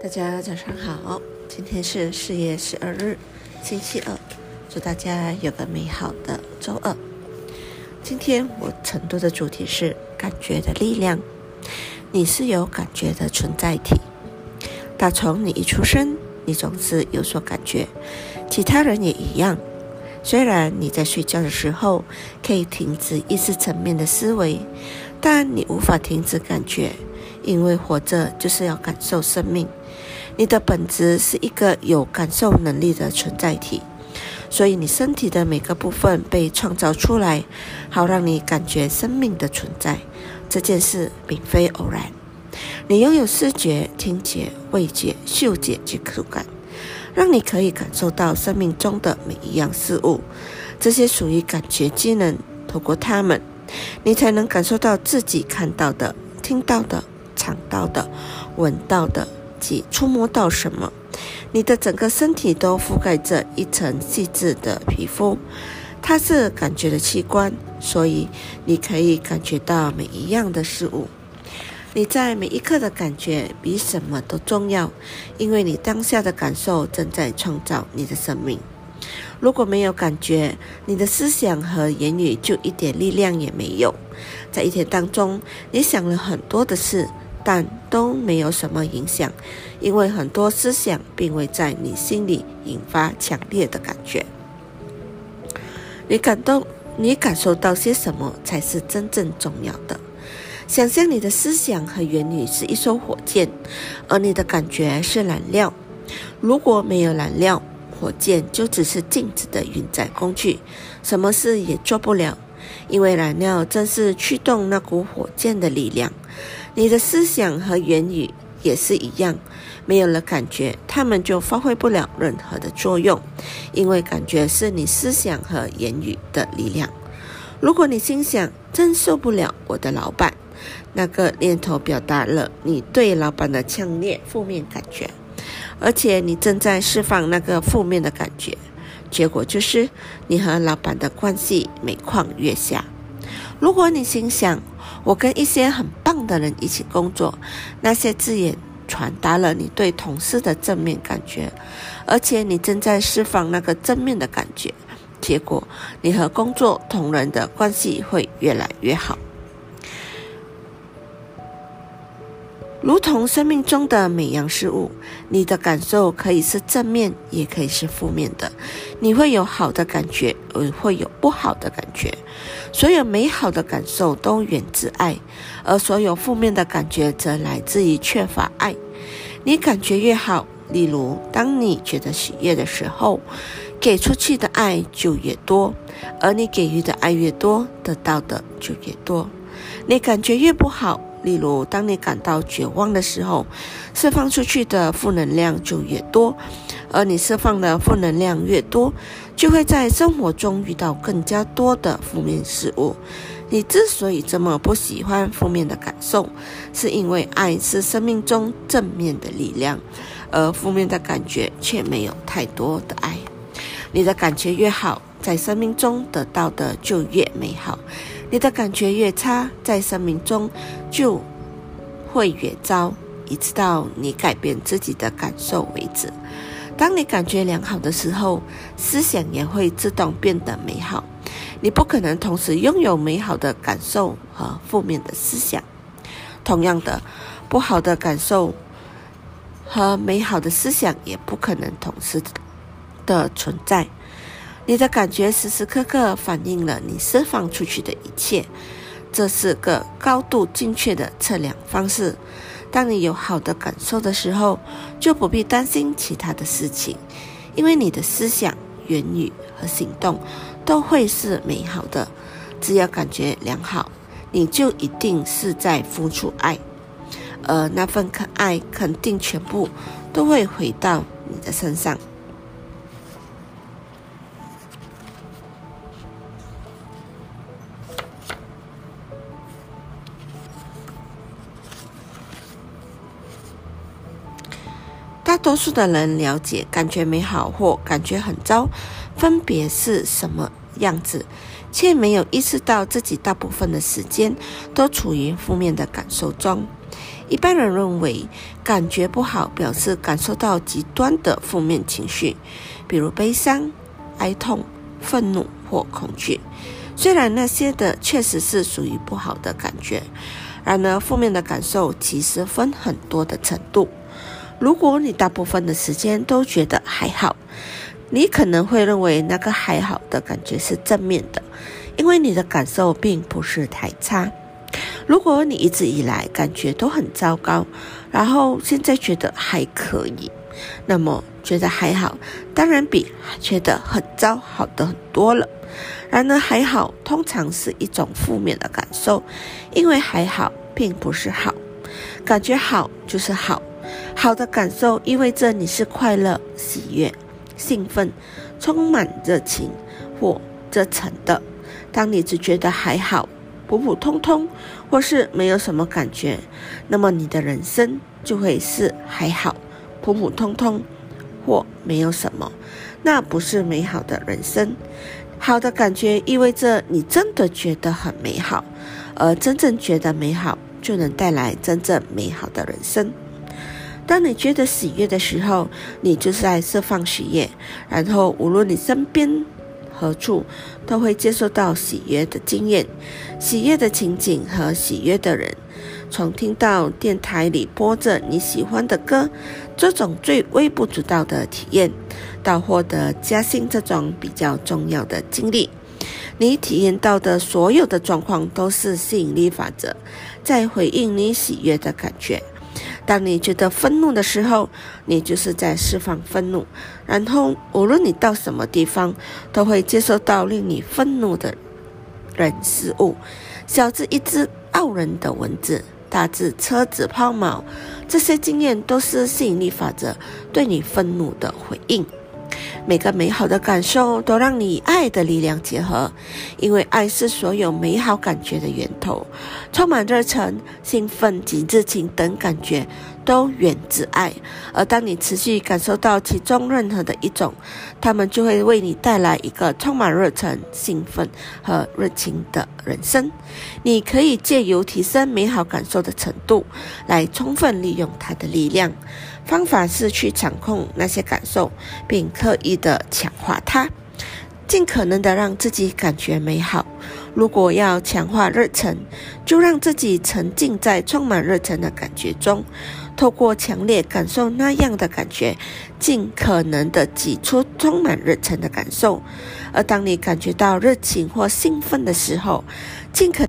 大家早上好，今天是四月十二日，星期二，祝大家有个美好的周二。今天我晨读的主题是感觉的力量。你是有感觉的存在体，打从你一出生，你总是有所感觉，其他人也一样。虽然你在睡觉的时候可以停止意识层面的思维，但你无法停止感觉。因为活着就是要感受生命，你的本质是一个有感受能力的存在体，所以你身体的每个部分被创造出来，好让你感觉生命的存在。这件事并非偶然。你拥有视觉、听觉、味觉、嗅觉及触感，让你可以感受到生命中的每一样事物。这些属于感觉机能，透过它们，你才能感受到自己看到的、听到的。尝到的、闻到的及触摸到什么，你的整个身体都覆盖着一层细致的皮肤，它是感觉的器官，所以你可以感觉到每一样的事物。你在每一刻的感觉比什么都重要，因为你当下的感受正在创造你的生命。如果没有感觉，你的思想和言语就一点力量也没有。在一天当中，你想了很多的事。但都没有什么影响，因为很多思想并未在你心里引发强烈的感觉。你感动，你感受到些什么才是真正重要的。想象你的思想和言语是一艘火箭，而你的感觉是燃料。如果没有燃料，火箭就只是静止的运载工具，什么事也做不了。因为燃料正是驱动那股火箭的力量。你的思想和言语也是一样，没有了感觉，他们就发挥不了任何的作用，因为感觉是你思想和言语的力量。如果你心想真受不了我的老板，那个念头表达了你对老板的强烈负面感觉，而且你正在释放那个负面的感觉，结果就是你和老板的关系每况愈下。如果你心想，我跟一些很棒的人一起工作，那些字眼传达了你对同事的正面感觉，而且你正在释放那个正面的感觉，结果你和工作同仁的关系会越来越好。如同生命中的每样事物，你的感受可以是正面，也可以是负面的。你会有好的感觉，也会有不好的感觉。所有美好的感受都源自爱，而所有负面的感觉则来自于缺乏爱。你感觉越好，例如当你觉得喜悦的时候，给出去的爱就越多，而你给予的爱越多，得到的就越多。你感觉越不好。例如，当你感到绝望的时候，释放出去的负能量就越多，而你释放的负能量越多，就会在生活中遇到更加多的负面事物。你之所以这么不喜欢负面的感受，是因为爱是生命中正面的力量，而负面的感觉却没有太多的爱。你的感觉越好，在生命中得到的就越美好。你的感觉越差，在生命中就会越糟，一直到你改变自己的感受为止。当你感觉良好的时候，思想也会自动变得美好。你不可能同时拥有美好的感受和负面的思想。同样的，不好的感受和美好的思想也不可能同时的存在。你的感觉时时刻刻反映了你释放出去的一切，这是个高度精确的测量方式。当你有好的感受的时候，就不必担心其他的事情，因为你的思想、言语和行动都会是美好的。只要感觉良好，你就一定是在付出爱，而那份可爱肯定全部都会回到你的身上。多数的人了解感觉美好或感觉很糟，分别是什么样子，却没有意识到自己大部分的时间都处于负面的感受中。一般人认为，感觉不好表示感受到极端的负面情绪，比如悲伤、哀痛、愤怒或恐惧。虽然那些的确实是属于不好的感觉，然而负面的感受其实分很多的程度。如果你大部分的时间都觉得还好，你可能会认为那个还好的感觉是正面的，因为你的感受并不是太差。如果你一直以来感觉都很糟糕，然后现在觉得还可以，那么觉得还好，当然比觉得很糟好的很多了。然而还好通常是一种负面的感受，因为还好并不是好，感觉好就是好，好的感受意味着你是快乐、喜悦、兴奋、充满热情或热忱的。当你只觉得还好。普普通通，或是没有什么感觉，那么你的人生就会是还好，普普通通，或没有什么，那不是美好的人生。好的感觉意味着你真的觉得很美好，而真正觉得美好，就能带来真正美好的人生。当你觉得喜悦的时候，你就是在释放喜悦，然后无论你身边。何处都会接受到喜悦的经验、喜悦的情景和喜悦的人。从听到电台里播着你喜欢的歌这种最微不足道的体验，到获得加薪这种比较重要的经历，你体验到的所有的状况都是吸引力法则，在回应你喜悦的感觉。当你觉得愤怒的时候，你就是在释放愤怒。然后，无论你到什么地方，都会接收到令你愤怒的人事物，小至一只傲人的蚊子，大至车子抛锚，这些经验都是吸引力法则对你愤怒的回应。每个美好的感受都让你爱的力量结合，因为爱是所有美好感觉的源头，充满热忱、兴奋及热情等感觉都源自爱。而当你持续感受到其中任何的一种，他们就会为你带来一个充满热忱、兴奋和热情的人生。你可以借由提升美好感受的程度，来充分利用它的力量。方法是去掌控那些感受，并刻意的强化它，尽可能的让自己感觉美好。如果要强化热忱，就让自己沉浸在充满热忱的感觉中，透过强烈感受那样的感觉，尽可能的挤出充满热忱的感受。而当你感觉到热情或兴奋的时候，尽可。